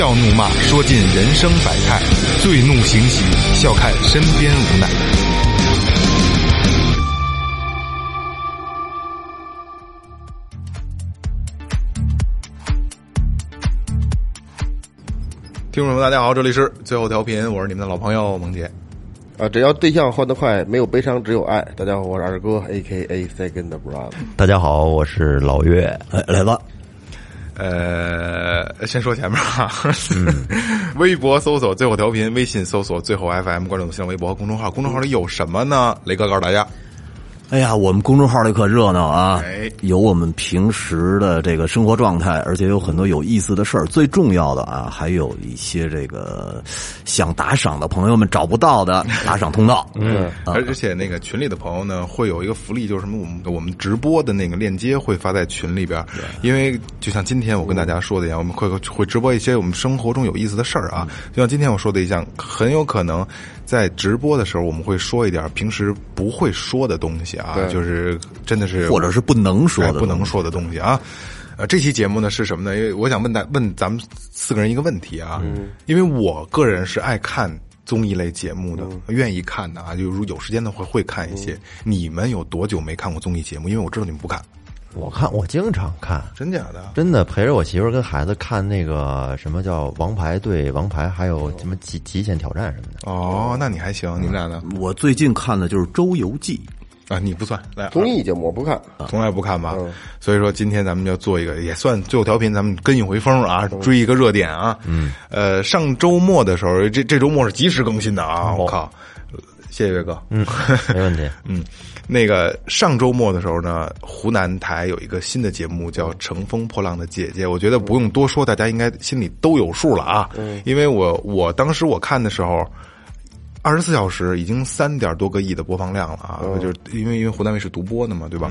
笑怒骂，说尽人生百态；醉怒行喜，笑看身边无奈。听众朋友们，大家好，这里是最后调频，我是你们的老朋友萌姐。啊，只要对象换得快，没有悲伤，只有爱。大家好，我是二哥，A K A Second Brother。大家好，我是老岳，来来吧。呃，先说前面啊，微博搜索最后调频，微信搜索最后 FM，关注新浪微博和公众号。公众号里有什么呢？雷哥告诉大家，哎呀，我们公众号里可热闹啊！哎有我们平时的这个生活状态，而且有很多有意思的事儿。最重要的啊，还有一些这个想打赏的朋友们找不到的 打赏通道。嗯，而而且那个群里的朋友呢，会有一个福利，就是什么，我们我们直播的那个链接会发在群里边。因为就像今天我跟大家说的一样，我们会会直播一些我们生活中有意思的事儿啊。就像今天我说的一样，很有可能在直播的时候，我们会说一点平时不会说的东西啊，就是真的是或者是不能说的，哎不能说的东西啊。呃，这期节目呢是什么呢？因为我想问大问咱们四个人一个问题啊，因为我个人是爱看综艺类节目的，愿意看的啊，就如有时间的话会看一些。你们有多久没看过综艺节目？因为我知道你们不看，我看我经常看，真假的？真的陪着我媳妇儿跟孩子看那个什么叫《王牌对王牌》，还有什么极极限挑战什么的。哦，那你还行，你们俩呢？我最近看的就是《周游记啊，你不算，来综艺节目我不看，从来不看吧？所以说今天咱们就做一个，也算最后调频，咱们跟一回风啊，追一个热点啊。嗯，呃，上周末的时候，这这周末是及时更新的啊！我靠，谢谢岳哥。嗯，没问题。嗯，那个上周末的时候呢，湖南台有一个新的节目叫《乘风破浪的姐姐》，我觉得不用多说，大家应该心里都有数了啊。嗯，因为我我当时我看的时候。二十四小时已经三点多个亿的播放量了啊！就是因为因为湖南卫视独播的嘛，对吧？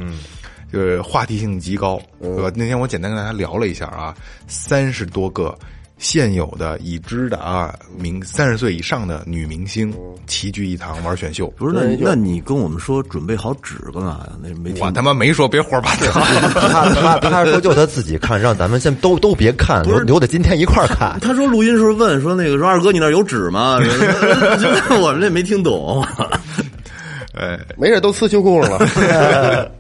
就是话题性极高，对吧？那天我简单跟大家聊了一下啊，三十多个现有的已知的啊明三十岁以上的女明星齐聚一堂玩选秀》。不是，那那你跟我们说准备好纸干嘛呀？那没听我他妈没说别胡说八道。他他他说就他自己看，让咱们先都都别看，留留着今天一块儿看。他说录音时候问说那个说二哥你那有纸吗？我们这没听懂。哎，没事都呲秋裤上了。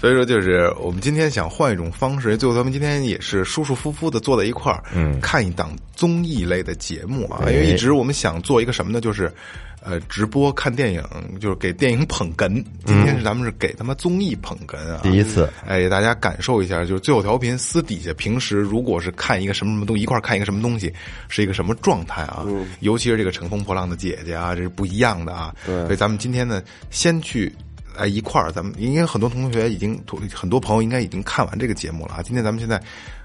所以说，就是我们今天想换一种方式，最后咱们今天也是舒舒服服的坐在一块儿，嗯，看一档综艺类的节目啊。因为一直我们想做一个什么呢？就是，呃，直播看电影，就是给电影捧哏。今天是咱们是给他们综艺捧哏啊！第一次，哎，给大家感受一下，就是最后调频私底下平时如果是看一个什么什么东西，一块儿看一个什么东西，是一个什么状态啊？尤其是这个乘风破浪的姐姐啊，这是不一样的啊。所以咱们今天呢，先去。哎，一块儿，咱们应该很多同学已经，很多朋友应该已经看完这个节目了啊。今天咱们现在，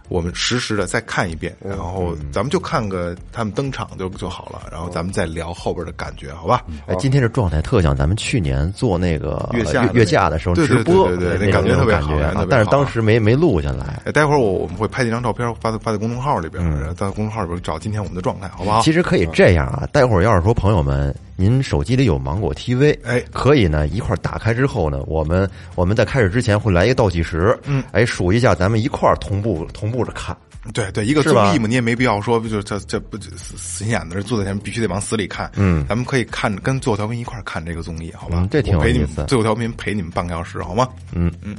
我们实时的再看一遍，然后咱们就看个他们登场就就好了，然后咱们再聊后边的感觉，好吧？哎，今天这状态特像咱们去年做那个月下月下的时候直播，对对对，那感觉特别好。但是当时没没录下来。哎，待会儿我我们会拍几张照片发在发在公众号里边，然后在公众号里边找今天我们的状态，好不好？其实可以这样啊，待会儿要是说朋友们。您手机里有芒果 TV，哎，可以呢，一块儿打开之后呢，我们我们在开始之前会来一个倒计时，嗯，哎，数一下，咱们一块儿同步同步着看。对对，一个综艺嘛，你也没必要说，就这这不死心眼子坐在前面必须得往死里看，嗯，咱们可以看跟最后调频一块儿看这个综艺，好吧？这挺有意思。最后调频陪你们半个小时，好吗？嗯嗯，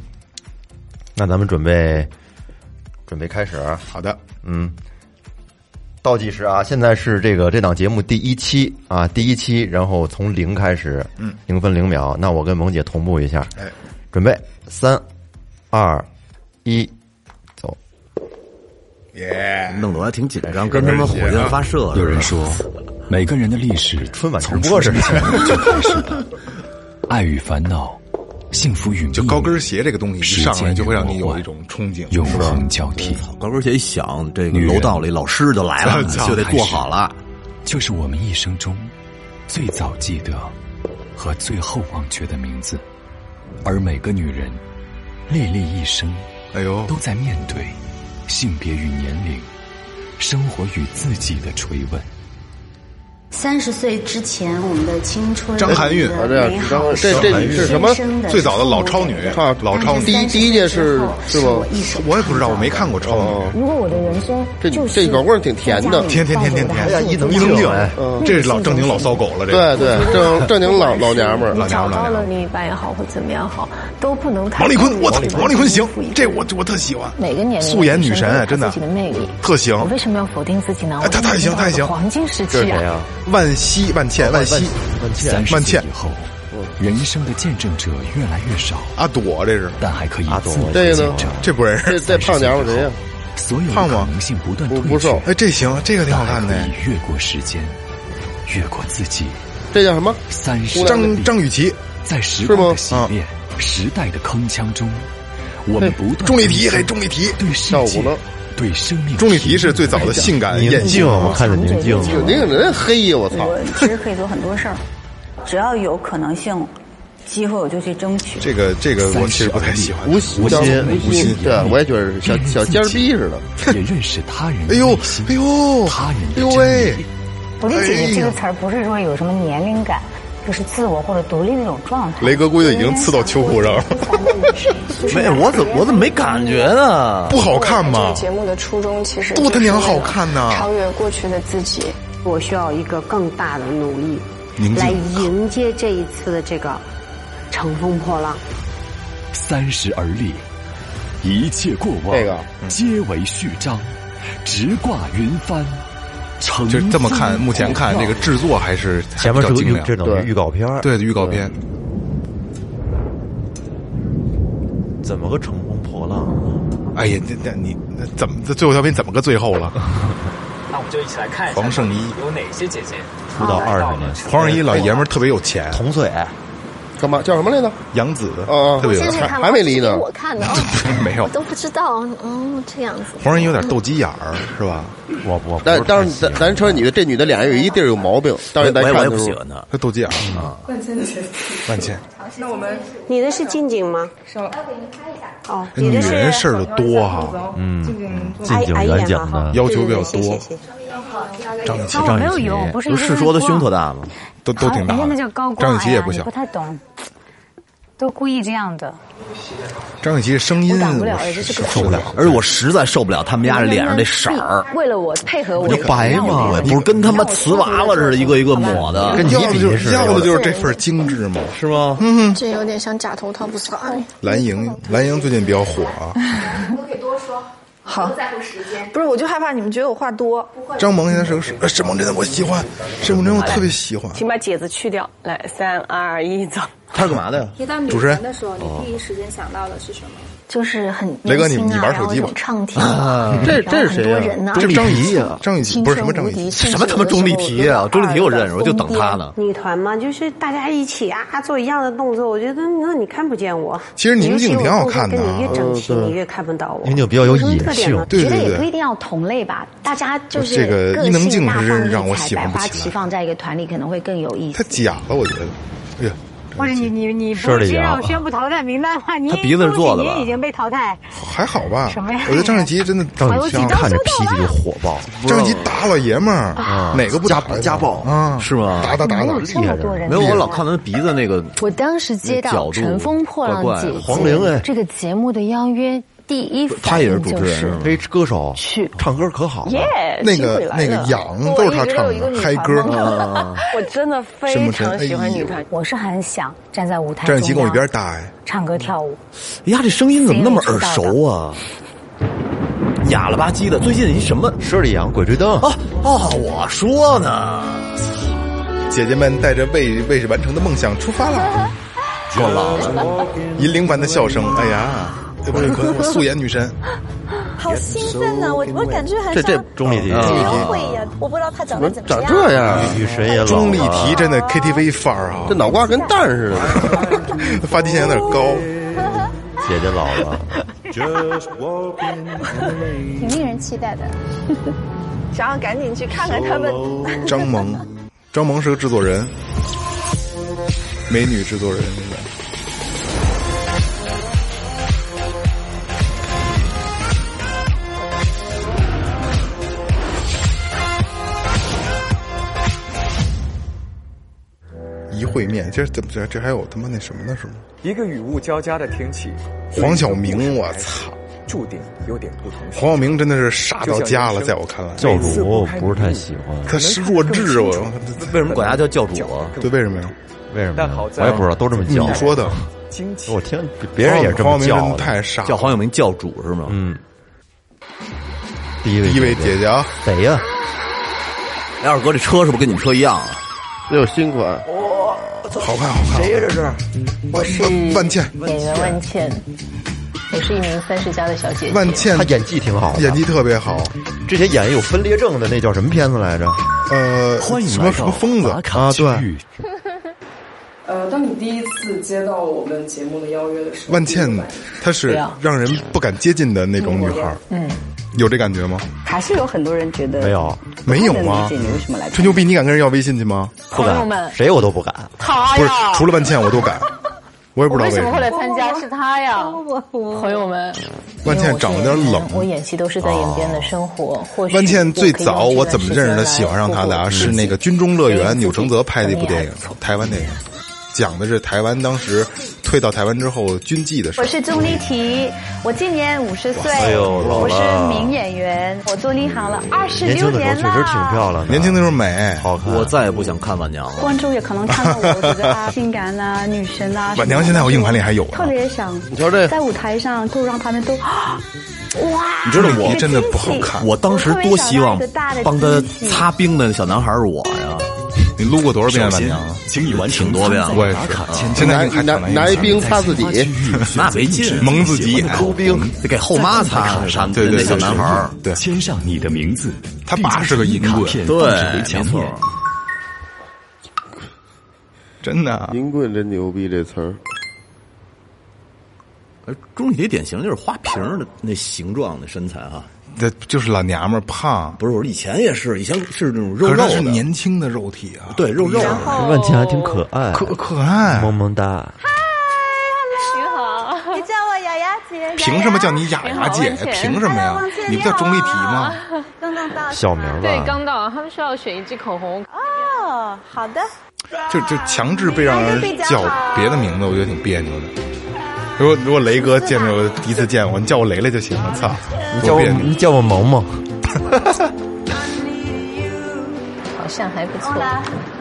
那咱们准备准备开始，好的，嗯。倒计时啊！现在是这个这档节目第一期啊，第一期，然后从零开始，嗯，零分零秒。那我跟萌姐同步一下，哎，准备三、二、一，走。耶，弄得我还挺紧张，跟他们火箭发射。有人说，每个人的历史春晚从直播是出生前就开始了，爱与烦恼，幸福与就高跟鞋这个东西一上来就会让你有一种憧憬，永恒交替。高跟鞋一响，这个楼道里老师就来了，就得坐好了。就是我们一生中最早记得和最后忘却的名字，而每个女人历历一生，哎呦，都在面对性别与年龄、生活与自己的垂吻。三十岁之前，我们的青春，张含韵这样这这是什么最早的老超女啊，老超女第一第一届是是吧我？一手我也不知道，我没看过超女。哦，如果我的人生这就是这狗棍儿挺甜的甜甜甜甜甜，哎呀伊能伊能静这是老正经老骚狗了，这对个。对，正正经老老娘们儿，老娘找到了们儿老娘们儿。另一半也好，或怎么样好，都不能太王丽坤，我操王丽坤行这我我特喜欢。每个年龄素颜女神啊，真的自己的魅力特行我为什么要否定自己呢？哎她太行太行黄金时期啊！万茜，万茜，万茜，万茜万茜以后，人生的见证者越来越少，阿朵这是，但还可以阿朵自我这个呢见证。这不认识。这这胖娘们儿谁呀？所有的胖吗可能性不瘦哎，这行，这个挺好看的。越过时间，越过自己。这叫什么？三十张张雨绮，在时光的洗是吗练、时代的铿锵中，我们不断钟丽缇，提升嘿，钟丽缇，对世界跳舞呢、对生命。钟丽缇是最早的性感宁静，艳星。我看着宁静，你可人黑呀！我操！我其实可以做很多事儿，只要有可能性、机会，我就去争取。这个这个我其实不太喜欢。无心叫无心无心，对，我也觉得小小尖儿逼似的。也认识他人的哎呦哎呦，他人哎呦喂理。独立姐哎呀姐这个词儿不是说有什么年龄感，就是自我或者独立的一种状态。雷哥估计已经刺到秋裤上了，没，我怎么我怎么没感觉呢？不好看吗这个？节目的初衷其实多他娘好看呐超越过去的自己。我需要一个更大的努力，来迎接这一次的这个乘风破浪。三十而立，一切过往这个皆为序章，直挂云帆。乘就这么看，目前看这个制作还是还前面是个比较精良。预这等于预告片儿，对预告片，怎么个乘风破浪？哎呀，这这你那怎么这最后调频怎么个最后了？那我们就一起来看一下黄圣依有哪些姐姐出道二十年，黄圣依老爷们儿特别有钱，同岁，干嘛叫什么来着？杨紫啊特别有钱，先去看吧还没离呢我看的啊，没有我。都不知道哦，这样子。黄圣依有点斗鸡眼儿，是吧？我我但但是咱咱说女的，这女的脸上有一地儿有毛病，但是咱我也我也看的时候不喜欢他。她斗鸡眼儿啊。万茜，你的是近景吗？稍，我给您拍一下。哦，女人事儿的多哈，嗯，近景矮矮一远景点嘛哈的，要求比较多张雨绮我没有用，不是说的胸特大吗？都都挺大那叫的高。光。张雨绮也不小不，太懂，都故意这样的。张雨绮声音我挡不了我是受不了。而且我实在受不了他们家这脸上这色儿，为了我配合我，你白吗？不是跟他妈瓷娃娃似的，一个一个抹的，跟你比要的就是要的就是这份精致嘛。是吗？嗯这有点像假头套，不是哎蓝莹，蓝莹最近比较火啊。好，不是，我就害怕你们觉得我话多。张萌现在是个沈呃沈梦真，我喜欢沈梦真，我特别喜欢。请把姐”字去掉。来，三二一，走。他是干嘛的呀？提到主持人的时候，你第一时间想到的是什么？就是很雷哥你年轻啊你玩手机吧然后有唱甜啊，这这是谁呀多人呢，这是张雨绮啊张雨绮不是什么张雨绮，什么他妈钟丽缇啊？钟丽缇我认识，我就等她呢。女团嘛，就是大家一起啊做一样的动作，我觉得那你看不见我。其实宁静挺好看的跟你越整齐，你越看不到我。宁静比较有什么野性特点呢？觉得对对对也不一定要同类吧，大家就是这个伊能静性大是放让我异彩，百花喜欢不起来齐放在一个团里可能会更有意思。太假了，我觉得。哎呀，或者你你你是的呀布淘汰名单吗？你他鼻子是做的吧已经被淘汰。还好吧？什么呀我觉得张雨绮真的张雨绮挺看着脾气就火爆，张雨绮大老爷们儿，哪个不打呀家暴啊？是吗？打打打打，这么多人，没有，我老看他鼻子那个，我当时接到《乘风破浪姐姐》黄龄哎这个节目的邀约，第一他也是反应就是主持人是吗？嘿，歌手去唱歌可好了，耶，那个那个了痒都是他唱的，嗨歌。我真的非常喜欢女团。我是很想站在舞台张雨绮跟我一边搭哎，唱歌跳舞。哎呀，这声音怎么那么耳熟啊？哑了吧唧的，最近一什么？十里洋鬼吹灯，哦哦，我说呢，姐姐们带着未未完成的梦想出发了。够老了。银铃般的笑声，哎呀，对不对？可我素颜女神，好兴奋呐！我我感觉还这这钟丽缇，约会一样，我不知道她长得怎么长。这样，女神也老钟丽缇真的 KTV 范儿啊这，脑瓜跟蛋似的。发际线有点高。姐姐老了，挺令人期待的。想要赶紧去看看他们。张萌，张萌是个制作人，美女制作人。一会面，这怎么这这还有他妈那什么呢？是吗？一个雨雾交加的天气，黄晓明，我操，注定有点不同。黄晓明真的是傻到家了，在我看来，教主我不是太喜欢，他是弱智，我为什么管他叫教主啊？对，为什么呀？为什么？我也不知道，都这么叫。你说的，我听别人也这么叫，太傻，叫黄晓明教主是吗？嗯。第一位，第一位姐姐啊，谁呀？哎，二哥，这车是不是跟你们车一样啊？这有新款，哇，好看好看！谁呀？这是？我是万茜，演员万茜。我是一名三十加的小姐姐。万茜，她演技挺好，演技特别好。之前演有分裂症的那叫什么片子来着？呃，欢迎什么什么疯子啊？对。呃，当你第一次接到我们节目的邀约的时候，万茜，她是让人不敢接近的那种女孩。嗯。有这感觉吗？还是有很多人觉得没有，没有吗？你为什么来？吹牛逼，你敢跟人要微信去吗？不敢，谁我都不敢。他不是除了万茜我都敢，我也不知道为什么会来参加，是他呀，朋友们。万茜长得有点冷，我演戏都是在演边的生活。或许万茜最早我怎么认识的、喜欢上她的啊？是那个《军中乐园》，钮承泽拍的一部电影，台湾电影。讲的是台湾当时退到台湾之后军纪的事。我是钟丽缇，我今年五十岁，我是名演员，我做立行了二十六年了。确实挺漂亮的，年轻的时候美，好看。我再也不想看晚娘了。观众也可能看到我，觉得她性感啊，女神啊。晚娘现在我硬盘里还有。特别想，你瞧这，在舞台上都让他们都哇！你知道我真的不好看。我当时多希望帮他擦冰的小男孩是我呀。你撸过多少遍晚娘？请你完挺多遍，我也是。现在还拿拿一冰擦自己，那没劲，蒙自己，抠冰得给后妈擦。对对，对小男孩对，签上你的名字，他爸是个银棍，对，没错。真的，银棍真牛逼，这词儿。呃，钟丽缇典型就是花瓶的那形状的身材哈。这就是老娘们儿胖，不是我以前也是，以前是那种肉肉的，是年轻的肉体啊，对肉肉。万茜还挺可爱，可可爱，萌萌哒。嗨，你好，你叫我雅雅姐。凭什么叫你雅雅姐？凭什么呀？你不叫钟丽缇吗？刚刚到，小名吧。对，刚到，他们需要选一支口红。哦，好的。就就强制被让人叫别的名字，我觉得挺别扭的。如果如果雷哥见着我第一次见我，你叫我雷雷就行了。操，你叫我你叫我萌萌，好像还不错，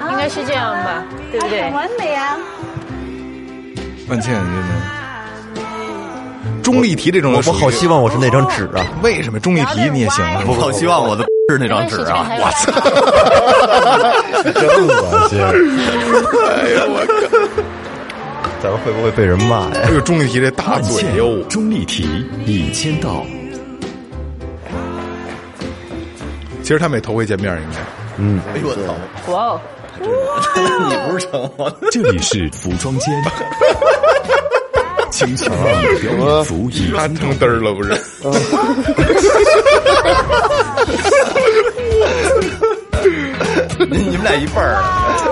应该是这样吧，对不对？很完美啊！万茜，真的。钟丽缇这种，我我好希望我是那张纸啊！为什么钟丽缇你也行啊？我好希望我的是那张纸啊！我操！真恶心！哎呀，我靠！咱们会不会被人骂呀？这个钟丽缇这大嘴哟！钟丽缇已签到。其实他们也头回见面，应该。嗯。哎呦我操！哇哦！你不是成吗？这里是服装间。请求你表演服已安成嘚儿了不是？你们俩一半儿。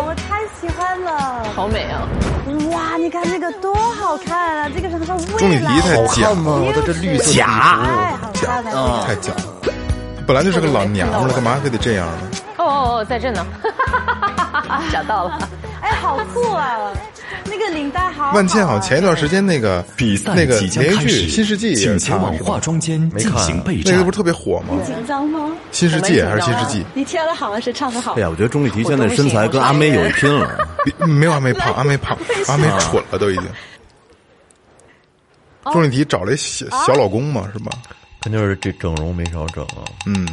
我太喜欢了。好美啊！哇，你看这个多好看啊！这个什么钟丽缇太假吗？我的这绿色假，太好看了，太假了。本来就是个老娘们了，干嘛非得这样呢？哦哦哦，在这呢，找到了。哎，好酷啊！那个领带好。万茜好像前一段时间那个比赛那个连续剧，新世纪请前往化妆间进行备战。那个不是特别火吗？紧张吗？新世纪还是新世纪？你跳的好还是唱的好？哎呀，我觉得钟丽缇现在身材跟阿妹有一拼了。没有阿妹胖，阿妹胖，阿妹蠢了都已经。钟丽缇找了一小小老公嘛，是吧？肯定是这整容没少整啊。嗯，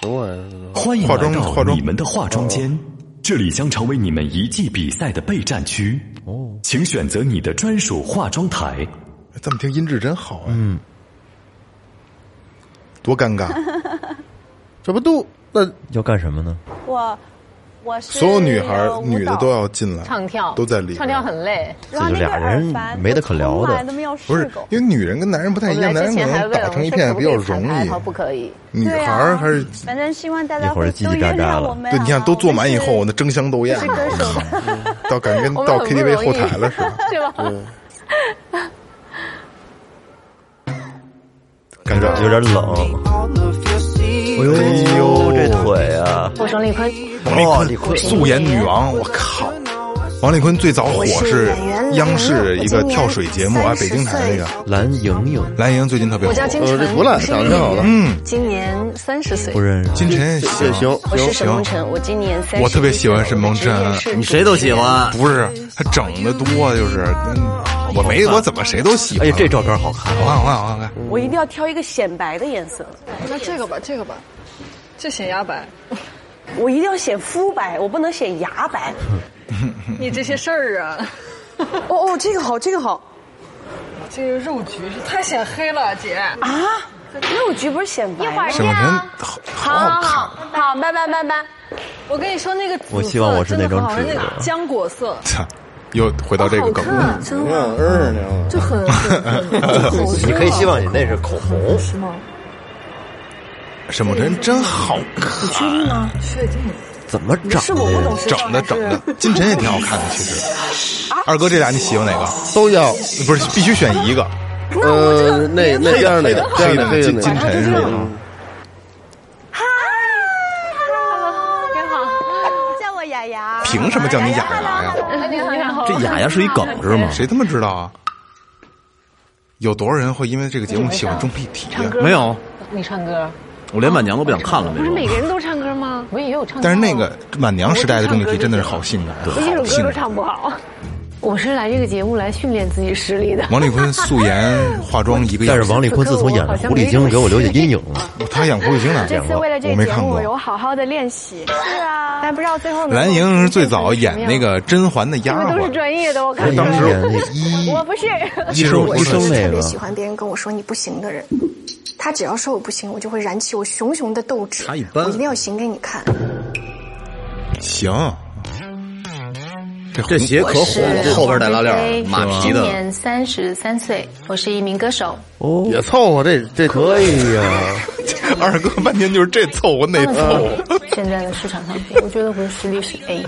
什么玩意儿？欢迎来到你们的化妆间，这里将成为你们一季比赛的备战区。哦，请选择你的专属化妆台。这么听音质真好啊！嗯，多尴尬，这不都那要干什么呢？我。我是所有女孩女的都要进来唱跳，都在里。唱跳很累，这就俩人没得可聊的。不是，因为女人跟男人不太一样，男人可能打成一片比较容易。不可以，女孩还是反正希望大家一会儿叽叽喳喳了。对，你看都坐满以后，那争相斗艳，到感觉 跟到 KTV 后台了似的，是吧？感觉有点冷。哎呦，这腿啊！我说李坤，王丽坤，素颜女王，我靠！王丽坤最早火是央视一个跳水节目啊，北京台那个蓝莹莹，蓝莹最近特别火。我叫金晨，这不赖，长得挺好的。嗯，今年三十岁。不认识金晨也行。我是沈梦辰，我今年三十。我特别喜欢沈梦辰，你谁都喜欢。不是他整的多，就是我没我怎么谁都喜欢。哎，这照片好看，好看，好看，好看。我一定要挑一个显白的颜色。那这个吧，这个吧，这显牙白。我一定要显肤白，我不能显牙白。你这些事儿啊！哦哦，这个好，这个好。这个肉橘是太显黑了，姐啊！肉橘不是显白？一会儿沈梦辰好好看，好，拜拜拜拜。我跟你说，那个我希望我是那种紫纸的浆果色，又回到这个梗了。真的，嗯，就很 你可以希望你那是口红，是吗？沈梦辰真好看，你确定吗？确定。怎么整是我不懂时整的整的，金晨也挺好看的，其实。二哥，这俩你喜欢哪个？都要，不是必须选一个。呃，那那边那个黑的金金晨是吗？嗨，真好，叫我雅雅。凭什么叫你雅雅呀？这雅雅是一梗 是吗？谁他妈知道啊？有多少人会因为这个节目喜欢钟丽缇？没有，你唱歌。我连满娘都不想看了，不是每个人都唱歌吗？我也有唱歌。但是那个满娘时代的钟丽缇真的是好性感，我一首歌都唱不好。我是来这个节目来训练自己实力的。王丽坤素颜 化妆一个样，但是王丽坤自从演了狐狸精，给我留下阴影了。他演狐狸精呢？这次为了这个节目，有好好的练习。是啊，但不知道最后。蓝莹是最早演那个甄嬛的丫鬟，都是专业的。我看当时演那 医，我不是医生，医生那个。特别喜欢别人跟我说你不行的人。他只要说我不行，我就会燃起我熊熊的斗志。他一般，我一定要行给你看。行，这鞋可火了，后边带拉链，马皮的。今年三十三岁，我是一名歌手。哦，也凑合，这这可以呀。二哥半天就是这凑合那凑合。现在的市场上，我觉得我的实力是 A。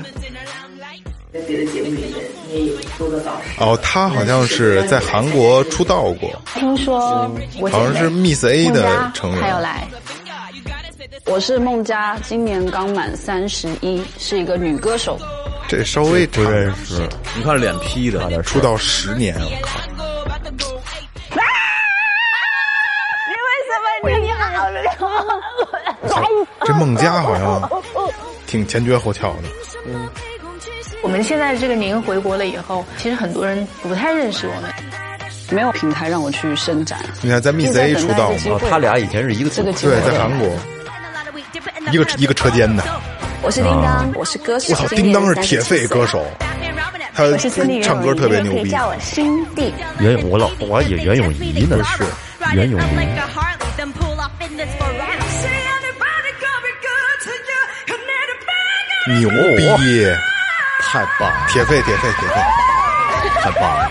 在别的节目里面，你也有多个导。哦，他好像是在韩国出道过。听说我好像是 Miss A 的成员。还有来。我是孟佳，今年刚满三十一，是一个女歌手。这稍微不认识，你看脸 P 的，出道十年，我靠！你为什么你好了？这孟佳好像 挺前撅后翘的。嗯。我们现在这个年回国了以后，其实很多人不太认识我们，没有平台让我去伸展。你看，在 Miss A 出道嘛，他俩以前是一个对，在韩国，一个一个车间的。我是叮当，我是歌手。我操，叮当是铁肺歌手，他唱歌特别牛逼。叫我新弟。袁我老我以袁咏仪呢是袁咏仪。牛逼！太棒！铁肺，铁肺，铁肺，太棒了！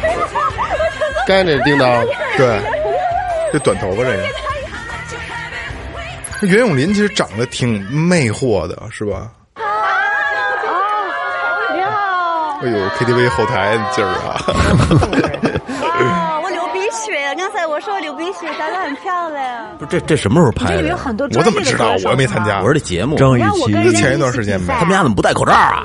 该那叮当，对，这短头发这个。袁咏琳其实长得挺魅惑的，是吧？啊，你好！哎呦，KTV 后台劲儿啊！哇，我流鼻血！刚才我说我流鼻血，长得很漂亮。不是，这这什么时候拍的？我怎么知道？我又没参加。我说这节目，张雨绮前一段时间呗。他们家怎么不戴口罩啊？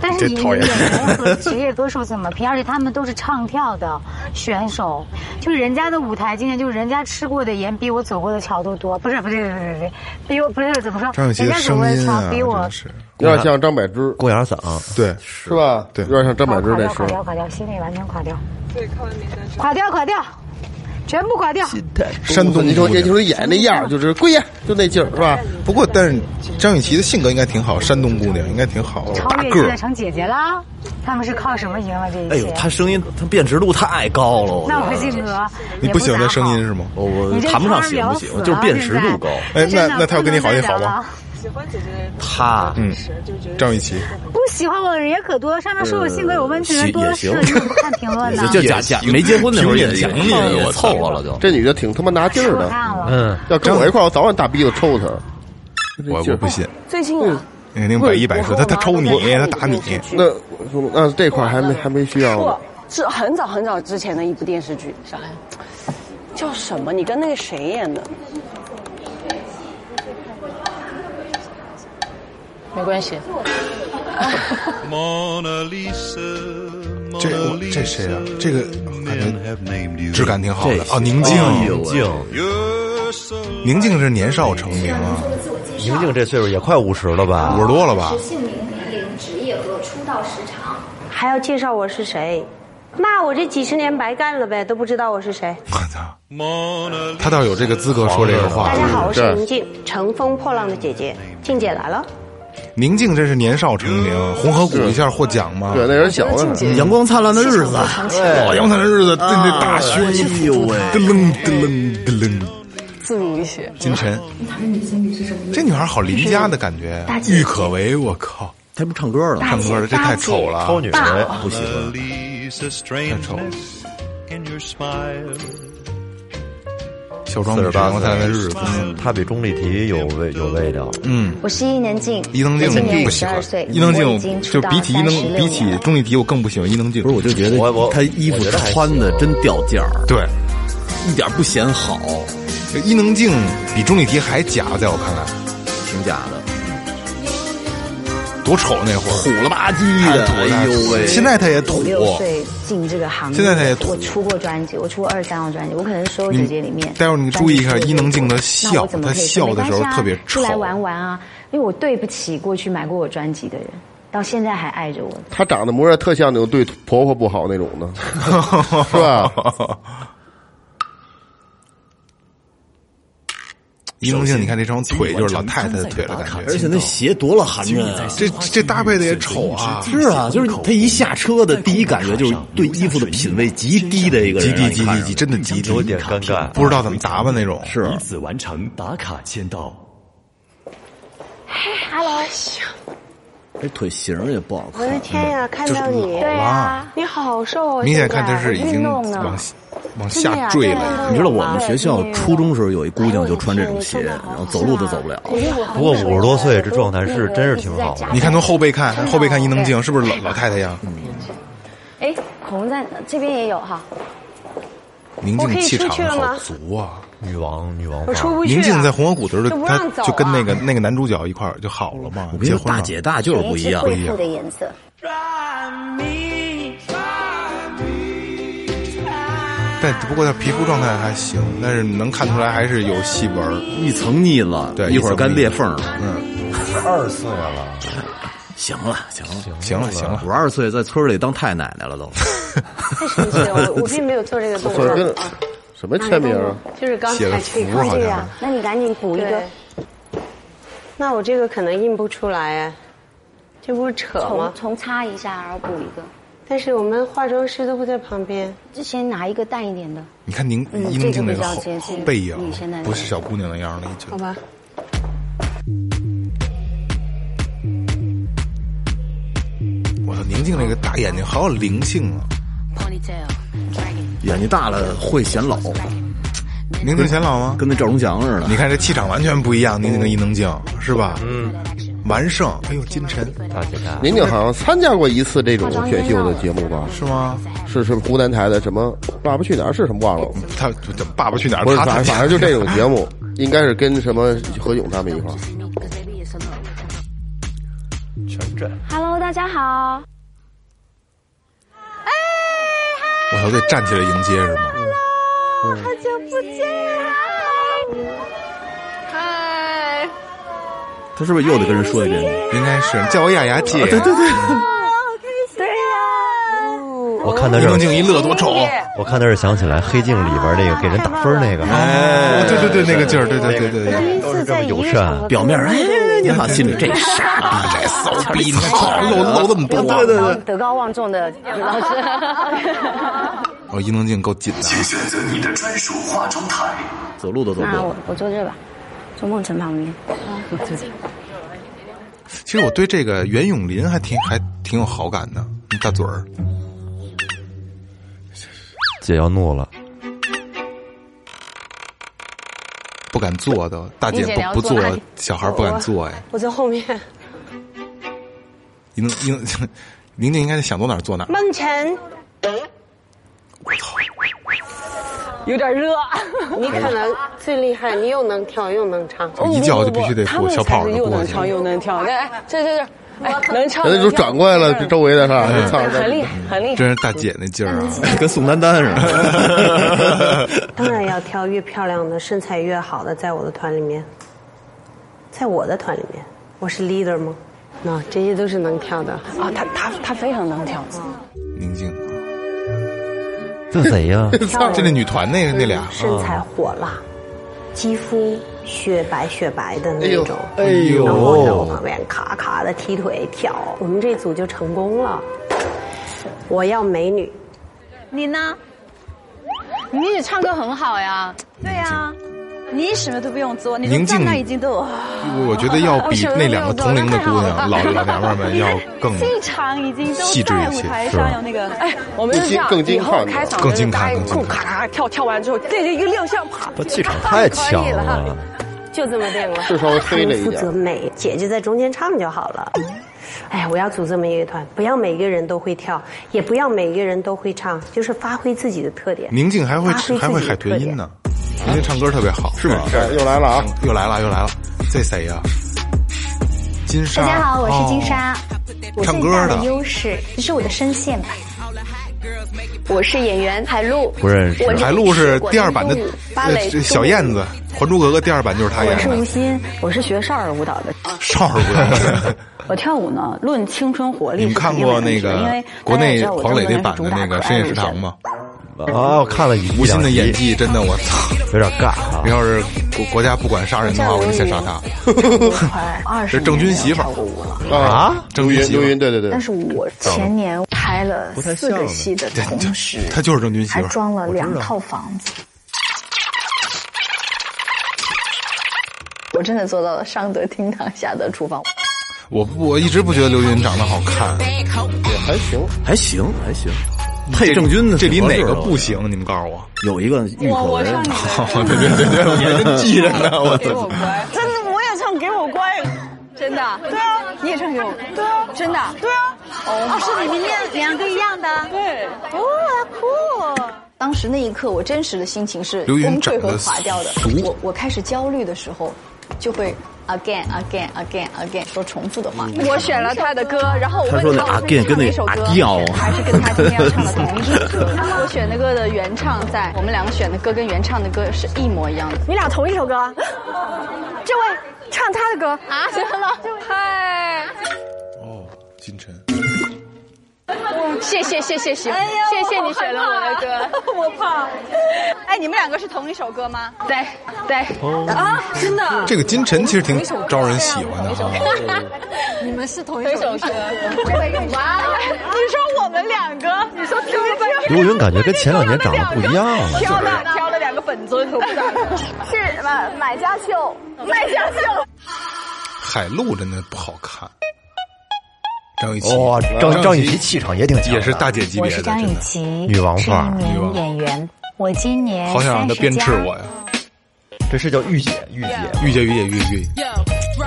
但是你演员和职业歌手怎么拼？而且他们都是唱跳的选手，就是人家的舞台经验，就是人家吃过的盐比我走过的桥都多。不是，不是，不是，不是，比我不是怎么说？张雨绮的声音啊，比我有点像张柏芝，公鸭嗓，对，是吧？对，有点像张柏芝那声。垮掉，垮掉，心里完全垮掉。对，看完名单。垮掉，垮掉。全部垮掉。山东，你说，也就是演那样，就是跪下，就那劲儿，是吧？不过，但是张雨绮的性格应该挺好，山东姑娘应该挺好，大个现在成姐姐啦。他们是靠什么赢了这一切？哎呦，她声音，她辨识度太高了。那我性格，你不喜欢她声音是吗？我我谈不上喜不喜欢，就是辨识度高。哎，那那她要跟你好，你好吗？喜欢姐姐，她嗯，张雨绮不喜欢我的人也可多，上面说我性格有问题的人多的是，你怎么看评论呢？就假假没结婚的时候也行，我凑合了就。这女的挺他妈拿劲儿的，嗯，要跟我一块儿，我早晚大鼻子抽她。我我不信。最近啊，肯定百依百顺，他他抽你，他打你。那那这块还没还没需要呢。是很早很早之前的一部电视剧，啥呀？叫什么？你跟那个谁演的？没关系。这这谁啊？这个感觉质感挺好的哦。宁静，宁静，宁静是年少成名啊。宁静这岁数也快五十了吧？五十多了吧？姓名、年龄、职业和出道时长。还要介绍我是谁？那我这几十年白干了呗，都不知道我是谁。我操！他倒有这个资格说这个话。大家好，我是宁静，乘风破浪的姐姐，静姐来了。宁静真是年少成名，红河谷一下获奖吗？对，那人小的阳光灿烂的日子，对，阳光灿烂的日子，那那大胸，哎呦喂，噔楞噔楞噔楞。自如一些。金晨，这女孩好邻家的感觉。郁可唯，我靠，她不唱歌了？唱歌了，这太丑了，超女神，不喜欢。太丑。小庄女阳光灿烂的日子，他比钟丽缇有味有味道。嗯，我是伊能静，伊能静不喜欢。伊能静就比起伊能比起钟丽缇，我更不喜欢伊能静。不是，我就觉得他衣服穿的真掉价儿，对，一点不显好。伊能静比钟丽缇还假，在我看来，挺假的。多丑那会儿，土了吧唧的，哎呦喂！现在他也土。我六岁进这个行业，现在他也土。我出过专辑，我出过二三张专辑，我可能所有姐姐里面。待会儿你注意一下伊能静的笑，她笑的时候特别丑。来玩玩啊！因为我对不起过去买过我专辑的人，到现在还爱着我。她长得模样特像那种对婆婆不好那种的，是吧？伊能静，你看那双腿就是老太太的腿了，感觉。而且那鞋多了寒碜，这这搭配的也丑啊！是啊，就是他一下车的第一感觉就是对衣服的品味极低的一个人，极低极低极，真的极低，有点尴尬，不知道怎么打扮那种。是，以此完成打卡签到。嗨，Hello。这腿型也不好看。我的天呀，看到你，对呀，你好瘦啊，明显看他是已经往往下坠了。你知道我们学校初中时候有一姑娘就穿这种鞋，然后走路都走不了。不过五十多岁这状态是真是挺好的。你看从后背看，后背看伊能静是不是老老太太呀？哎，红在这边也有哈。宁静气场好足啊，女王女王。宁静在红河谷的时候，她就跟那个那个男主角一块儿就好了嘛。结婚大姐大就是不一样，不一样的颜色。但不过她皮肤状态还行，但是能看出来还是有细纹，一层腻了，对，一会儿干裂缝了。嗯，二十岁了，行了，行了，行了，行了，五十二岁在村里当太奶奶了都。太神奇了，我我并没有做这个动作啊。什么签名啊？就是刚才写符好像。那你赶紧补一个。那我这个可能印不出来哎，这不是扯吗？重擦一下，然后补一个。但是我们化妆师都不在旁边。就先拿一个淡一点的。你看您伊能静那个背影，不是小姑娘的样了已经。好吧。我操，宁静那个大眼睛好有灵性啊！眼睛大了会显老，您能显老吗？跟那赵忠祥似的。你看这气场完全不一样，宁静跟伊能静是吧？嗯，完胜。哎呦，金晨，宁静好像参加过一次这种选秀的节目吧？是吗？是是湖南台的什么《爸爸去哪儿》是什么忘了？他《爸爸去哪儿》不是，反反正就这种节目，应该是跟什么何炅他们一块儿。全镇。Hello，大家好。我操，得站起来迎接是吗？好久不见，嗨！他是不是又得跟人说一遍？应该是叫我雅雅姐。对对对。对呀。我看到这伊能静一乐多丑。我看到是想起来《黑镜》里边那个给人打分那个。哎，对对对，那个劲儿，对对对对对。都是这么友善，表面哎你好，心里这傻逼，这骚逼，你看露露这么多。对对对，德高望重的老师。哦，伊能静够紧的。请选择你的专属化妆台。走路都走不那我我坐这吧，坐梦辰旁边。坐这。其实我对这个袁咏琳还挺还挺有好感的，大嘴儿。姐要怒了，不敢坐都，大姐不不坐，小孩不敢坐哎。我在后面。伊能伊能，宁静应该想坐哪儿坐哪儿。梦辰。我操！有点热。你可能最厉害，你又能跳又能唱，一叫就必须得过小跑才是又着过去。能唱又能跳。哎，这这这，哎，能唱。人家都转过来了，这周围的是吧？很厉害，很厉害。真是大姐那劲儿啊！跟宋丹丹似的。当然要挑越漂亮的、身材越好的，在我的团里面，在我的团里面，我是 leader 吗？那、这些都是能跳的啊，他他他非常能跳。宁静，这谁呀？就那女团那那俩，身材火辣，肌肤雪白雪白的那种，哎呦然后在我旁边咔咔的踢腿跳，我们这组就成功了。我要美女，你呢？你也唱歌很好呀。对呀，你什么都不用做，你宁静那已经都。我我觉得要比那两个同龄的姑娘老老娘们儿 们要更这场已经都细致一些在舞台上有那个，哎，我们是这样，更精以后更开场更精大家更精酷咔咔跳跳完之后，这一个亮相，啪，这气场太强了。就这么定了。是稍微黑了一负点责美，姐姐在中间唱就好了。哎，我要组这么一个团，不要每个人都会跳，也不要每个人都会唱，就是发挥自己的特点。宁静还会还会海豚音呢，宁静唱歌特别好，是吗哎又来了啊！又来了又来了，这谁呀？金莎。大家好，我是金哦。莎。我唱歌的优势你是我的声线吧。我是演员海陆，不认识海陆是第二版的我芭蕾呃小燕子，《还珠格格》第二版就是她演的我是吴，昕，我是学少儿舞蹈的。少儿舞蹈。我跳舞呢，论青春活力你们看过那个因为国内黄磊那版的那个深夜食堂吗？啊，我看了一吴昕的演技真的，我操！有点尬啊。要是国国家不管杀人的话，我就先杀他。二十这郑钧媳妇儿。啊，郑钧刘云，对对对但，是我前年拍了四个戏的同时，他就是郑钧媳妇。还装了两套房子。我真的做到了上得厅堂，下得厨房。我不我一直不觉得刘云长得好看，也还行。还行还行，配郑钧的这里哪个不行？你们告诉我。有一个郁可唯，对对对对，我还 真记着呢，我真的？对啊，你也唱给我。对啊，真的？对啊。哦，是你们两两个一样的。对。哦，酷。当时那一刻，我真实的心情是崩溃和垮掉的。我我开始焦虑的时候，就会 again again again again 说重复的话。我选了他的歌，然后我他说那问他我 again 跟哪首歌还是跟他今天要唱的同一首歌。我选的歌的原唱在，我们两个选的歌跟原唱的歌是一模一样的。你俩同一首歌，这位唱他的歌啊？行了吗？嗨，哦，金晨，谢谢谢谢谢，谢谢你选了我的歌。我怕。哎，你们两个是同一首歌吗？对对啊，真的。这个金晨其实挺招人喜欢的哈。你们是同一首歌。哇！你说我们两个，你说挑了刘云感觉跟前两年长得不一样了，挑了挑了两个本尊，是买买家秀，卖家秀。海陆真的不好看。张雨绮，哇，张张雨绮。气场也挺强，也是大姐级别的，我是张雨绮，女王范儿。是一名演员。我今年好想让她鞭笞我呀！这是叫御姐，御姐，御姐，御姐，御御，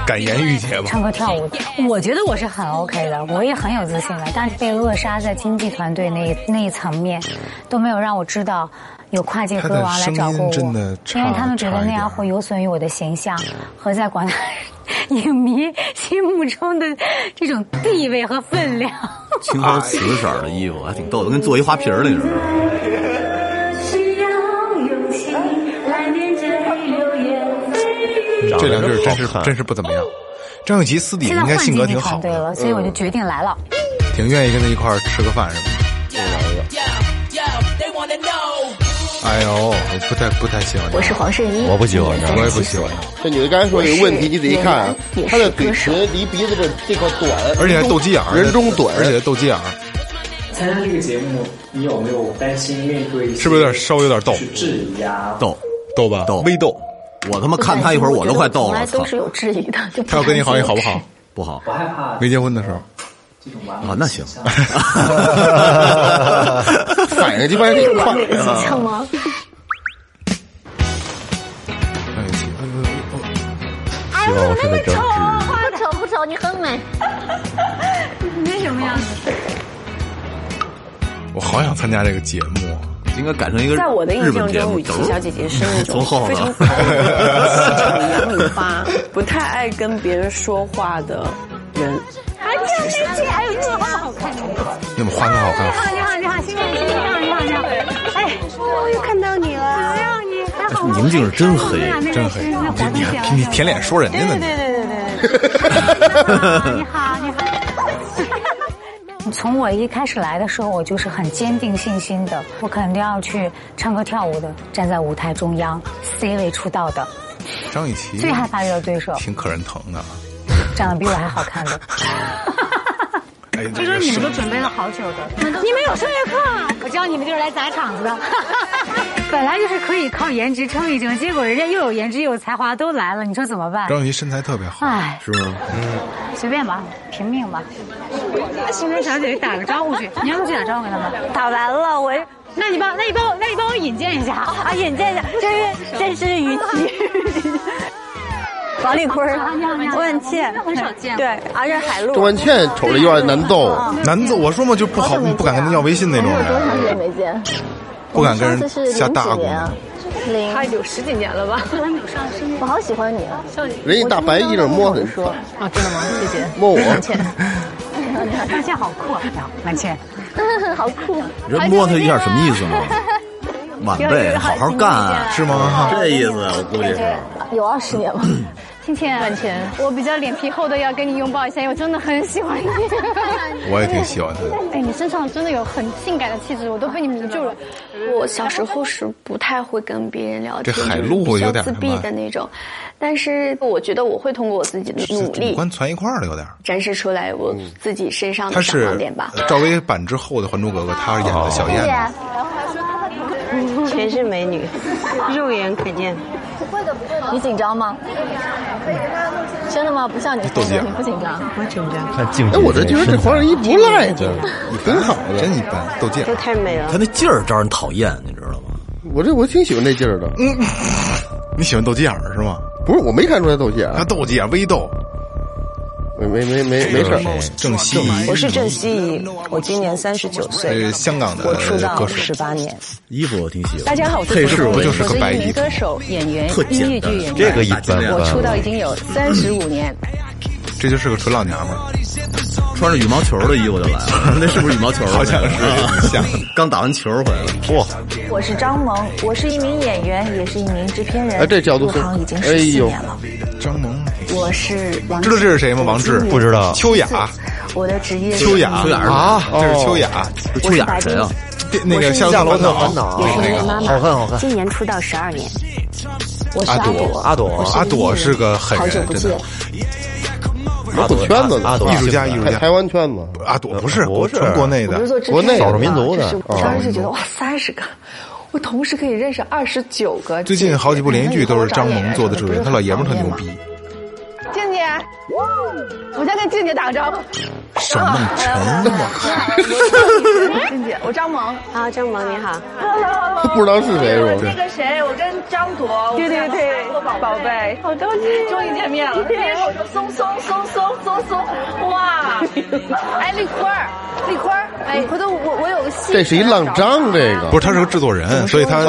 敢言御姐吗？唱歌跳舞，我觉得我是很 OK 的，我也很有自信的，但是被扼杀在经济团队那那一层面，都没有让我知道有跨界歌王来找过我，真的因为他们觉得那样会有损于我的形象和在广大 影迷心目中的这种地位和分量。青花瓷色的衣服还挺逗的，跟做一花瓶儿那似的。这两句真是真是不怎么样。张雨绮私底下应该性格挺好对了，所以我就决定来了。挺愿意跟他一块儿吃个饭什么的。哎呦，我不太不太喜欢。我是黄圣依，我不喜欢我也不喜欢。这女的刚才说有个问题，你仔细看啊，她的嘴唇离鼻子这这块短，而且还斗鸡眼，人中短，而且还斗鸡眼。参加这个节目，你有没有担心面对？是不是有点稍微有点逗？质疑啊，逗逗吧，逗微逗。我他妈看他一会儿，我都快逗了。从来都是有质疑的。他要跟你好，你好不好？不好。我害怕没结婚的时候。啊，那行。反应一般挺快形象吗？希望我是那么丑。不丑不丑，你很美。你那什么样子？我好想参加这个节目，应该改成一个在我的印。象中，雨琦小姐姐是那种非常头细长杨米发，不太爱跟别人说话的人。还有这这还有这么好看。那么花很好看。你好，你好，新年你好，你好，你好。哎，我又看到你了。哎呀，你还好吗？宁静是真黑，真黑。你你你舔脸说人家呢？对对对对对。你好，你好。从我一开始来的时候，我就是很坚定信心的，我肯定要去唱歌跳舞的，站在舞台中央，C 位出道的。张雨绮最害怕遇到对手，挺可人疼的，长得比我还好看的。就是你们都准备了好久的，你们有声乐课，我教你们就是来砸场子的。本来就是可以靠颜值撑一撑，结果人家又有颜值又有才华都来了，你说怎么办？张雨绮身材特别好，哎，是吗？嗯，随便吧，拼命吧。新闻小姐姐打个招呼去，你要不去打招呼给他们？打完了，我。那你帮，那你帮我，那你帮我引荐一下啊，引荐一下，这是这是雨琦。王丽坤，周文倩，很少见。对，而且海陆。周文倩瞅着有点难逗，难逗。我说嘛，就不好，不敢跟他要微信那种人。多长时间没见？不敢跟人下大鼓。零，他有十几年了吧？我好喜欢你啊！人家大白衣裳摸很说啊，真的吗？谢谢。摸我。满倩，满倩好酷啊！满倩，好酷。人摸他一下什么意思呢？晚辈，好好干，是吗？这意思我估计是。有二十年了。倩倩，万千，我比较脸皮厚的，要跟你拥抱一下，因为我真的很喜欢你。我也挺喜欢他的。哎，你身上真的有很性感的气质，我都被你迷住了。我小时候是不太会跟别人聊天，这海陆有点自闭的那种，但是我觉得我会通过我自己的努力，五官攒一块儿了，有点展示出来我自己身上的闪光点吧。赵薇版之后的《还珠格格》，她演的小燕子，全是美女，肉眼可见。不会的，不会的。你紧张吗？真的吗？不像你，不紧张，不紧张，我紧张。看镜哎，我这觉得这黄圣依不赖，这挺好的，真一般。斗鸡眼，这太美了。他那劲儿招人讨厌，你知道吗？我这我挺喜欢那劲儿的。嗯，你喜欢斗鸡眼是吗？不是，我没看出来斗鸡眼，他斗鸡眼微斗。没没没没没事。郑希怡，我是郑希怡，我今年三十九岁，是香港的我出道歌手十八年。衣服我挺喜欢。大家好，我是配饰我就是个白歌手、演员、音乐剧演员。这个一般。我出道已经有三十五年。这就是个纯老娘们儿，穿着羽毛球的衣服就来了，那是不是羽毛球？好像是，像 刚打完球回来了。哇！我是张萌，我是一名演员，也是一名制片人。哎，这角度入行已经十四年了。张萌，我是王知道这是谁吗？王志？不知道。秋雅，我的职业秋雅，秋雅啊，这是秋雅，秋雅谁啊？那个《夏洛特烦恼》那个。好看好看。今年出道十二年。我是阿朵，阿朵，阿朵。是个狠人，真的。阿朵圈子，阿朵。艺术家，艺术家，台湾圈子。阿朵不是，不是。国内的，国内少数民族的。当时就觉得哇，三十个，我同时可以认识二十九个。最近好几部连续剧都是张萌做的主人，他老爷们特牛逼。静姐，我先跟静姐打个招呼。沈梦辰，静姐，我张萌。啊，张萌你好。不知道是谁是吧？那个谁，我跟张朵，对对对，宝贝，好高兴，终于见面了。松松松松松松，哇！哎，丽坤儿，丽坤儿，哎，回头我我有个戏。这是一浪张，这个不是，他是个制作人，所以他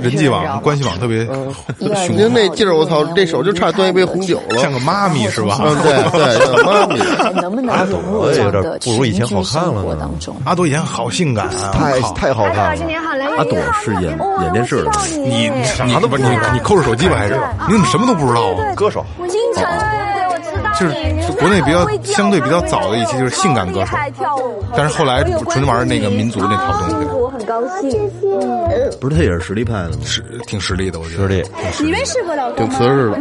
人际网、关系网特别雄您那劲儿，我操，这手就差端一杯红酒了，像个妈咪是吧？嗯，对对，妈咪。能不能融入这样的群居生活当中？阿朵以前好性感啊，太太好看了。阿朵是演演电视的，你啥都不你你扣着手机吧还是？你怎么什么都不知道啊？歌手。就是国内比较相对比较早的一期就是性感歌手，但是后来纯玩那个民族那套东西。我很高兴，谢谢。不是他也是实力派的吗？是挺实力的，我觉得。实力。你认识过老公吗？挺瓷实的。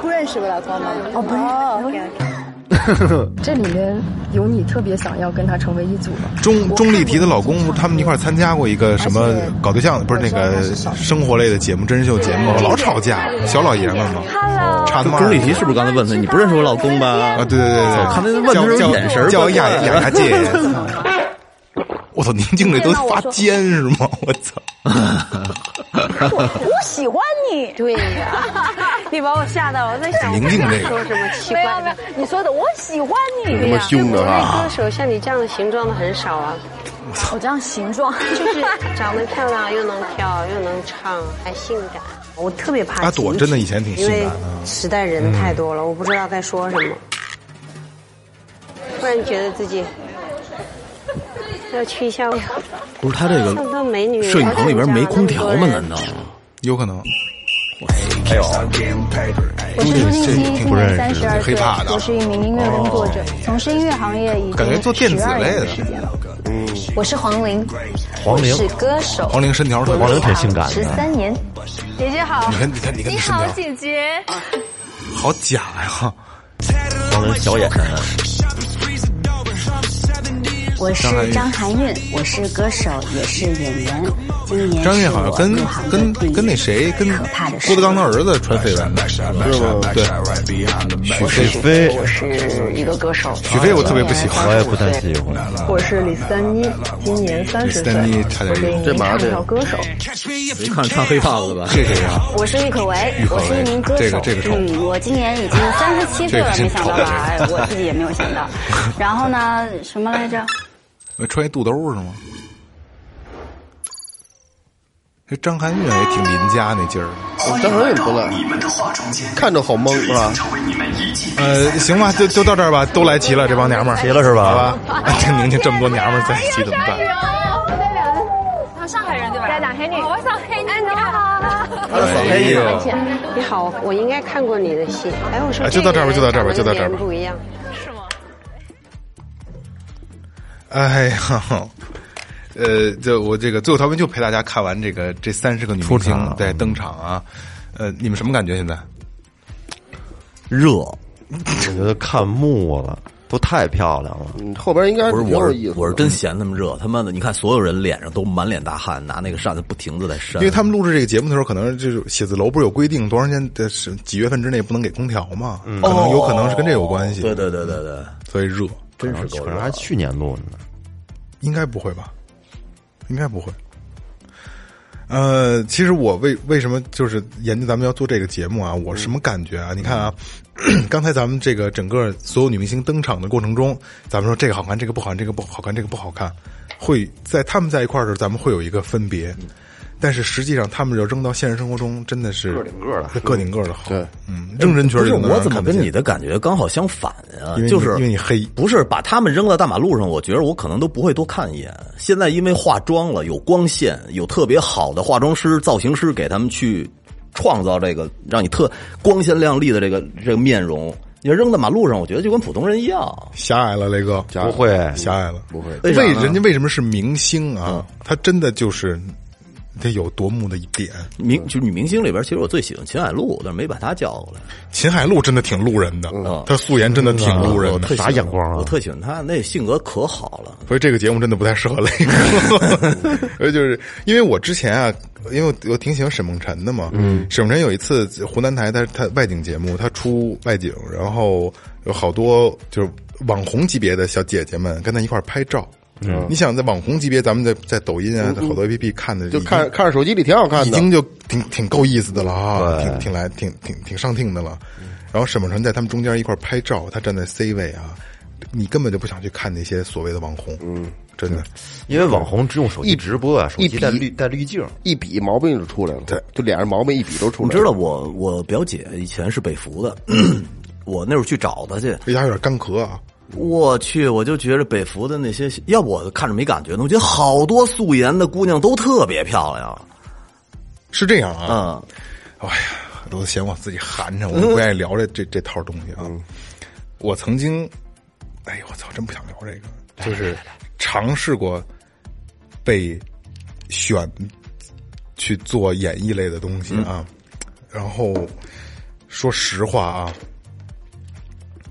不认识过老公吗？哦，不认识。这里面有你特别想要跟他成为一组吗？钟钟丽缇的老公，他们一块参加过一个什么搞对象，不是那个生活类的节目，真人秀节目，老吵架，小老爷们嘛。差他妈。钟丽缇是不是刚才问他？你不认识我老公吧？啊，对对对对，看他问的时候眼神，叫雅雅雅姐。我操，宁静这都发尖是吗？我操！我喜欢你，对呀，你把我吓到了，我在想宁静这个说什么奇怪的？你说的我喜欢你，那么凶的啊！歌手像你这样的形状的很少啊。我这样形状就是长得漂亮，又能跳，又能唱，还性感。我特别怕阿朵真的以前挺性感的，时代人太多了，我不知道该说什么。突然觉得自己要去一下。不是他这个摄影棚里边没空调吗？难道？有可能。还有，我是朱静熙，今年三十二岁，啊我是一名音乐工作者，从事音乐行业已感觉做电经十二子类的年的时间了。我是黄龄，黄龄是歌手，黄龄身条特别黄龄挺性感十，三年。姐姐好，你看，你看，你看这身条，姐姐。好假呀！黄龄小眼神，我是张含韵，我是歌手，也是演员。今年张韵好像跟跟跟那谁跟郭德纲的儿子传绯闻的，是吗？对，许飞飞，我是一个歌手，许飞我特别不喜欢，我也不太喜欢。我是李斯丹妮，今年三十岁，丹妮差点我是一名唱跳歌手。没看唱黑胖子吧？这谁呀？我是郁可唯，我是一名歌手。这个这个丑嗯，我今年已经三十七岁了，没想到吧？哎，我自己也没有想到。然后呢，什么来着？穿一肚兜是吗？这张含韵也挺邻家那劲儿。张含韵不赖，看着好懵是吧？呃，行吧，就就到这儿吧，都来齐了，这帮娘们儿齐了是吧好吧，这宁静这么多娘们儿在一起怎么办？他上海人对吧？家长黑女，我上黑女，哎，你好。哎呦，你好，我应该看过你的戏。哎，我说哎就到这儿吧就到这儿吧就到这儿吧不一样。哎呀，呃，这我这个最后调频就陪大家看完这个这三十个女明星在登场啊，呃，你们什么感觉？现在热，我觉得看木了，都太漂亮了。嗯，后边应该不是，意思。我是真嫌他们热，他妈的！你看所有人脸上都满脸大汗，拿那个扇子不停的在扇。因为他们录制这个节目的时候，可能就是写字楼不是有规定多长时间的是几月份之内不能给空调嘛？可能有可能是跟这有关系。对对对对对，所以热，真是够热可能还。去年录的呢。应该不会吧？应该不会。呃，其实我为为什么就是研究咱们要做这个节目啊？我什么感觉啊？你看啊，刚才咱们这个整个所有女明星登场的过程中，咱们说这个好看，这个不好看，这个不好看，这个不好看，会在他们在一块儿的时候，咱们会有一个分别。但是实际上，他们要扔到现实生活中，真的是个顶个的 个顶个的好。对，嗯，扔人群不是我怎么跟你的感觉刚好相反呀因为？你就是因为你黑不是把他们扔到大马路上，我觉得我可能都不会多看一眼。现在因为化妆了，有光线，有特别好的化妆师、造型师给他们去创造这个让你特光鲜亮丽的这个这个面容。你扔在马路上，我觉得就跟普通人一样。狭隘了，雷哥，不会狭隘了，不会为人家为什么是明星啊？他真的就是得有夺目的一点。明就女明星里边，其实我最喜欢秦海璐，但是没把她叫过来。秦海璐真的挺路人的，嗯她素颜真的挺路人的我特。啥眼光啊我特喜欢她，那性格可好了。所以这个节目真的不太适合雷哥，所以就是因为我之前啊，因为我我挺喜欢沈梦辰的嘛，嗯，沈梦辰有一次湖南台他他外景节目，他出外景，然后有好多就是网红级别的小姐姐们跟他一块儿拍照。嗯，你想在网红级别，咱们在在抖音啊，好多 A P P 看的，就看看着手机里挺好看的，已经就挺挺够意思的了啊，对。挺挺来挺挺挺上听的了。然后沈梦辰在他们中间一块拍照，他站在 C 位啊，你根本就不想去看那些所谓的网红，嗯，真的。因为网红只用手机直播啊，手机带滤带滤镜，一比毛病就出来了。对，就脸上毛病一比都出来了。你知道我我表姐以前是北服的，我那会儿去找她去，这家有点干咳啊。我去，我就觉着北服的那些，要不我看着没感觉呢，我觉得好多素颜的姑娘都特别漂亮。是这样啊，嗯，哎呀，我都嫌我自己寒碜，我都不愿意聊这这这套东西啊。我曾经，哎呦我操，真不想聊这个，就是尝试过被选去做演艺类的东西啊，然后说实话啊，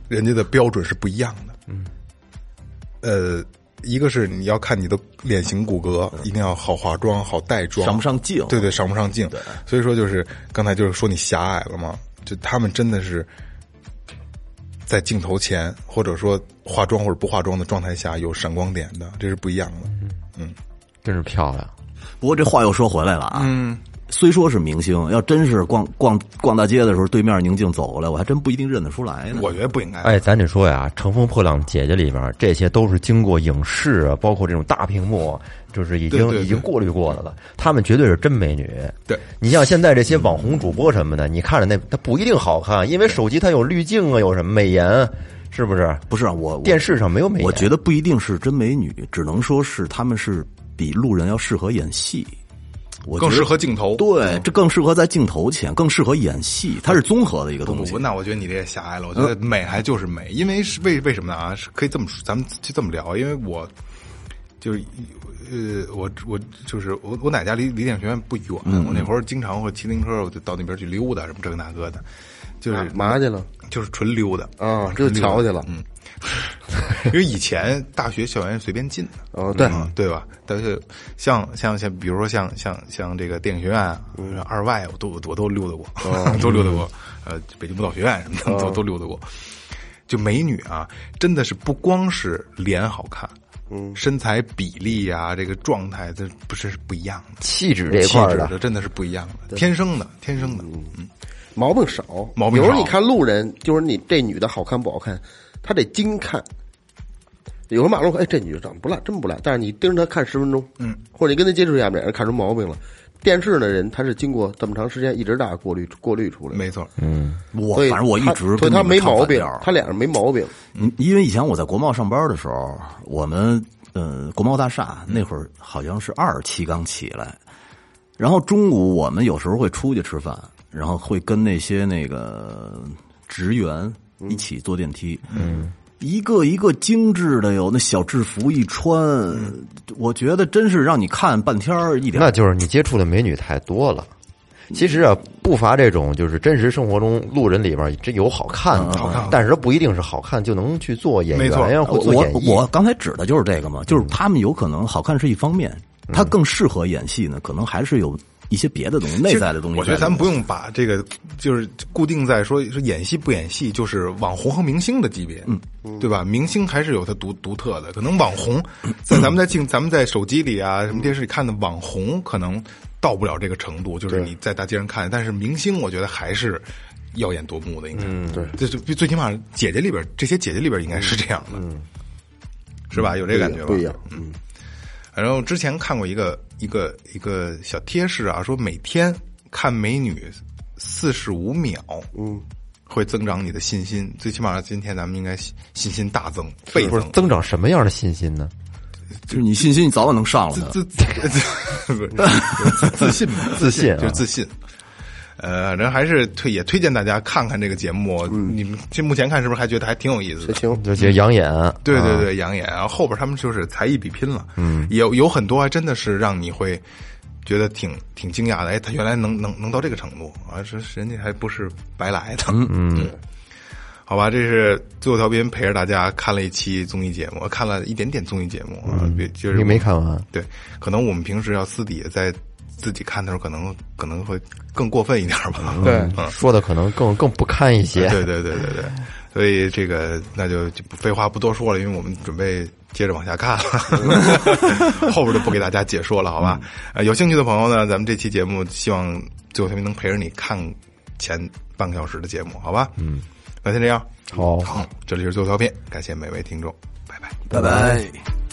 人家的标准是不一样的。嗯，呃，一个是你要看你的脸型骨骼，一定要好化妆、好带妆，上不上镜？对对，上不上镜？所以说就是刚才就是说你狭隘了嘛，就他们真的是在镜头前，或者说化妆或者不化妆的状态下有闪光点的，这是不一样的。嗯，真是漂亮。不过这话又说回来了啊，嗯，虽说是明星，要真是逛逛逛大街的时候，对面宁静走过来，我还真不一定认得出来呢。我觉得不应该。哎，咱得说呀，《乘风破浪姐姐》里边这些都是经过影视啊，包括这种大屏幕，就是已经对对对已经过滤过的了。她们绝对是真美女。对你像现在这些网红主播什么的，你看着那她不一定好看，因为手机它有滤镜啊，有什么美颜，是不是？不是啊，我电视上没有美颜。我觉得不一定是真美女，只能说是他们是比路人要适合演戏。我更适合镜头。对，这更适合在镜头前，更适合演戏，它是综合的一个东西。不不，那我觉得你这也狭隘了。我觉得美还就是美，因为是为为什么呢啊？是可以这么说，咱们就这么聊，因为我就是呃，我我就是我我奶家离离电影学院不远，嗯我那会儿经常会骑自行车，我就到那边去溜达，什么这个那个的，就是嘛去了？就是纯溜达啊，就瞧去了。嗯，因为以前大学校园随便进的，哦，对嗯对。吧？但是像像像比如说像像像这个电影学院、嗯、二外，我都我都溜达过，哦、都溜达过。呃，北京舞蹈学院什么的、哦、都都溜达过。就美女啊，真的是不光是脸好看，嗯，身材比例啊，这个状态，这不是不一样的，气质这块的，这真的是不一样的，天生的，天生的，嗯，毛病少，毛病少。有时候你看路人，就是你这女的好看不好看，她得精看。有时候马路说：“哎，这女的长得不赖，真不赖。”但是你盯着她看十分钟，嗯，或者你跟她接触一下，脸上看出毛病了。电视的人他是经过这么长时间一直大过滤过滤出来，没错，嗯，我反正我一直所以他没毛病，他脸上没毛病。嗯，因为以前我在国贸上班的时候，我们呃国贸大厦那会儿好像是二期刚起来，然后中午我们有时候会出去吃饭，然后会跟那些那个职员一起坐电梯，嗯。一个一个精致的有那小制服一穿，嗯、我觉得真是让你看半天一点。那就是你接触的美女太多了。其实啊，不乏这种就是真实生活中路人里边真有好看的，好看，但是不一定是好看就能去做演员呀或做演艺。我刚才指的就是这个嘛，就是他们有可能好看是一方面，他更适合演戏呢，可能还是有。一些别的东西，内在的东西。我觉得咱们不用把这个就是固定在说说演戏不演戏，就是网红和明星的级别，嗯，对吧？明星还是有它独独特的，可能网红在咱们在镜咱们在手机里啊什么电视里看的网红，可能到不了这个程度，就是你在大街上看。但是明星，我觉得还是耀眼夺目的，应该，嗯，对，这就最起码姐姐里边这些姐姐里边应该是这样的，嗯，是吧？有这感觉吧？不一样，嗯。然后之前看过一个一个一个小贴士啊，说每天看美女四十五秒，嗯，会增长你的信心。最起码今天咱们应该信心大增，倍增。增长什么样的信心呢？就是你信心，你早晚能上了自自自自信嘛，自信就是自信。呃，人还是推也推荐大家看看这个节目。你们这目前看是不是还觉得还挺有意思的？行，就觉得养眼。对对对，养眼。然后后边他们就是才艺比拼了，嗯，有有很多还真的是让你会觉得挺挺惊讶的。哎，他原来能能能到这个程度啊！这人家还不是白来的。嗯嗯。好吧，这是最后调频陪着大家看了一期综艺节目，看了一点点综艺节目啊，别就是你没看完。对，可能我们平时要私底下在。自己看的时候可能可能会更过分一点吧，对，嗯、说的可能更更不堪一些。对对对对对，所以这个那就废话不多说了，因为我们准备接着往下看了，后边就不给大家解说了，好吧？呃，有兴趣的朋友呢，咱们这期节目希望最后调频能陪着你看前半个小时的节目，好吧？嗯，那先这样，好，好，这里是最后调频，感谢每位听众，拜拜，拜拜。